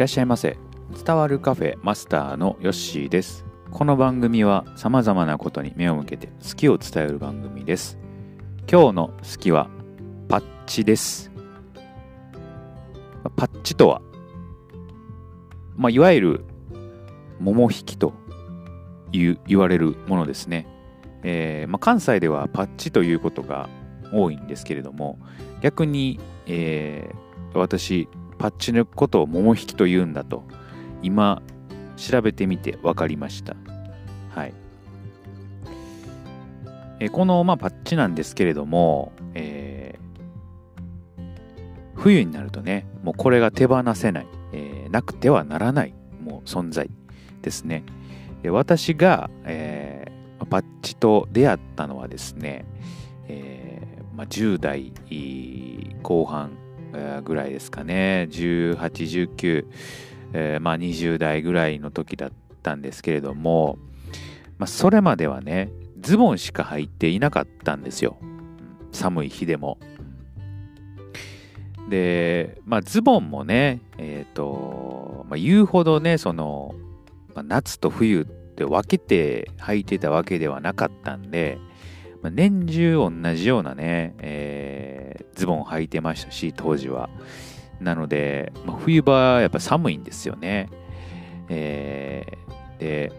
らっしゃいませ。伝わるカフェマスターのヨッシーです。この番組は様々なことに目を向けて好きを伝える番組です。今日の好きはパッチです。パッチとは、まあ、いわゆる桃引きという言われるものですね、えーまあ、関西ではパッチということが多いんですけれども逆に、えー、私パッチのことを桃引きと言うんだと今調べてみて分かりました。はい。えこの、まあ、パッチなんですけれども、えー、冬になるとねもうこれが手放せない、えー、なくてはならないもう存在ですね。で私が、えー、パッチと出会ったのはですね、えまあ、10代後半ぐらいですかね。18、19、えー、まあ、20代ぐらいの時だったんですけれども、まあ、それまではねズボンしか履いていなかったんですよ。寒い日でも。で、まあ、ズボンもねえっ、と、まあ、言うほどねその、まあ、夏と冬って分けて履いてたわけではなかったんで、まあ、年中同じようなね、えー、ズボンを履いてましたし、当時は。なので、まあ、冬場はやっぱ寒いんですよね。えー、で、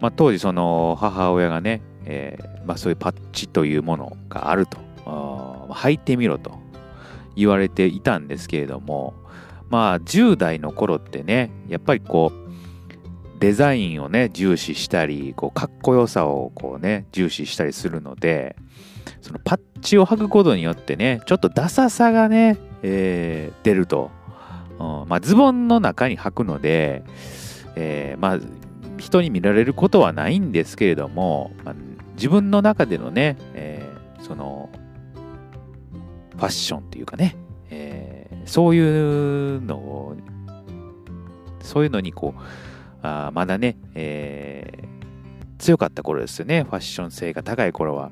まあ、当時その母親がね、えーまあ、そういうパッチというものがあると、履いてみろと言われていたんですけれども、まあ10代の頃ってね、やっぱりこう、デザインをね、重視したり、こう、かっこよさをこうね、重視したりするので、そのパッチを履くことによってね、ちょっとダサさがね、えー、出ると。うん、まあ、ズボンの中に履くので、えー、まあ、人に見られることはないんですけれども、まあ、自分の中でのね、えー、その、ファッションっていうかね、えー、そういうのを、そういうのにこう、あまだね、えー、強かった頃ですよね。ファッション性が高い頃は、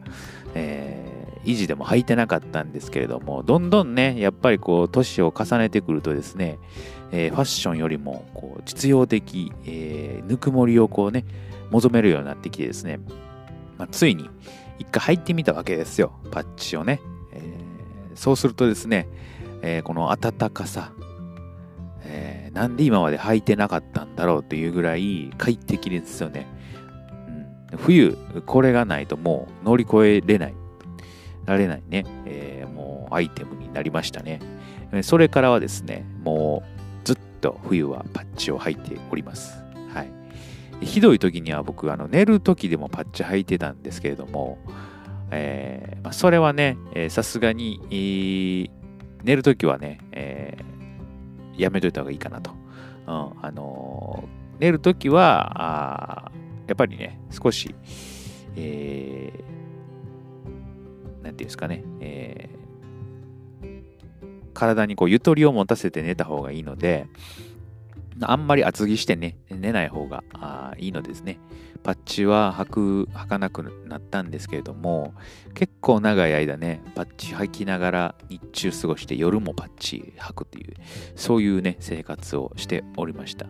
えー、維持でも履いてなかったんですけれども、どんどんね、やっぱりこう、年を重ねてくるとですね、えー、ファッションよりも、こう、実用的、えー、ぬくもりをこうね、求めるようになってきてですね、まあ、ついに一回入ってみたわけですよ、パッチをね。えー、そうするとですね、え、この暖かさ、えー、なんで今まで履いてなかったんだろうというぐらい快適ですよね。うん、冬、これがないともう乗り越えれない、られないね、えー、もうアイテムになりましたね。それからはですね、もうずっと冬はパッチを履いております。はい。ひどい時には僕、あの寝る時でもパッチ履いてたんですけれども、えーまあ、それはね、さすがに、えー、寝る時はね、えーやめといた方がいいかなと。うん、あのー、寝るときは、あやっぱりね、少し、えー、なんていうんですかね、えー、体にこうゆとりを持たせて寝た方がいいので、あんまり厚着してね、寝ない方がいいのですね。パッチは履く、履かなくなったんですけれども、結構長い間ね、パッチ履きながら日中過ごして夜もパッチ履くっていう、そういうね、生活をしておりました。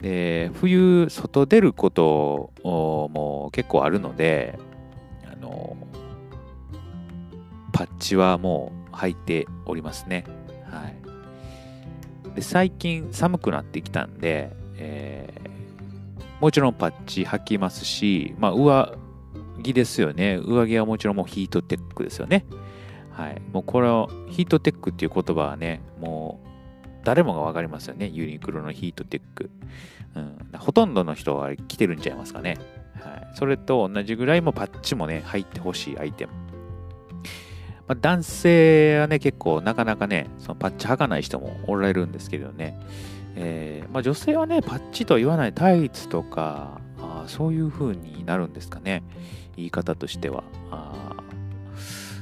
で、冬、外出ることも結構あるので、あの、パッチはもう履いておりますね。はい。で、最近寒くなってきたんで、えーもちろんパッチ履きますし、まあ、上着ですよね。上着はもちろんもうヒートテックですよね。はい。もうこれを、ヒートテックっていう言葉はね、もう誰もがわかりますよね。ユニクロのヒートテック。うん。ほとんどの人は着てるんちゃいますかね。はい。それと同じぐらいもパッチもね、入ってほしいアイテム。まあ、男性はね、結構なかなかね、そのパッチ履かない人もおられるんですけどね。えー、まあ、女性はね、パッチと言わないタイツとか、あそういう風になるんですかね。言い方としては。あ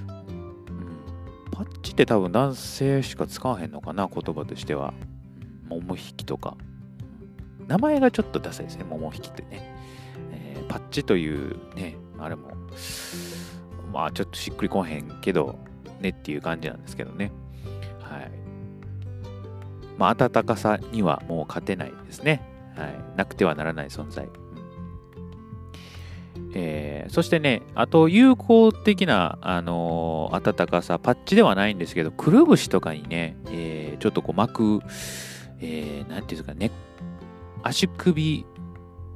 うん、パッチって多分男性しか使わへんのかな、言葉としては。桃引きとか。名前がちょっとダサいですね、桃引きってね。えー、パッチというね、あれも、まあちょっとしっくりこへんけど、ねっていう感じなんですけどね。はい。まあ、暖かさにはもう勝てないですね。はい、なくてはならない存在。えー、そしてね、あと有効的な、あのー、暖かさ、パッチではないんですけど、くるぶしとかにね、えー、ちょっとこう巻く、えー、なんていうんですかね、足首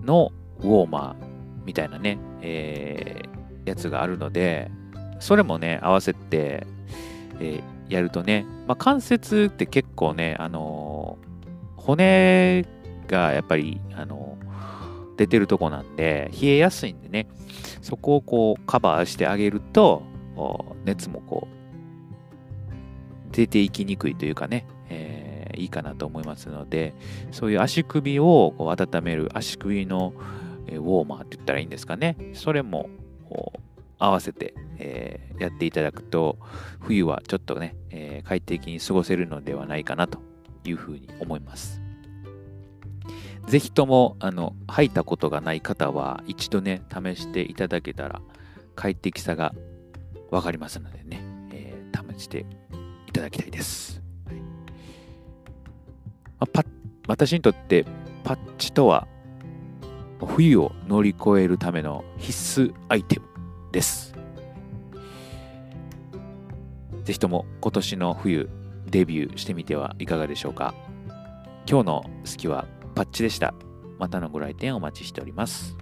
のウォーマーみたいなね、えー、やつがあるので、それもね、合わせて、えー、やるとね、まあ、関節って結構ね、あのー、骨がやっぱり、あのー、出てるとこなんで、冷えやすいんでね、そこをこうカバーしてあげると、熱もこう、出ていきにくいというかね、えー、いいかなと思いますので、そういう足首をこう温める足首のウォーマーって言ったらいいんですかね。それも合わせて、えー、やっていただくと、冬はちょっとね、えー、快適に過ごせるのではないかなというふうに思います。ぜひとも、あの、履いたことがない方は、一度ね、試していただけたら、快適さがわかりますのでね、えー、試していただきたいです。はいまあ、パ私にとってパッチとは冬を乗り越えるための必須アイテムです。ぜひとも今年の冬デビューしてみてはいかがでしょうか。今日の好きはパッチでした。またのご来店お待ちしております。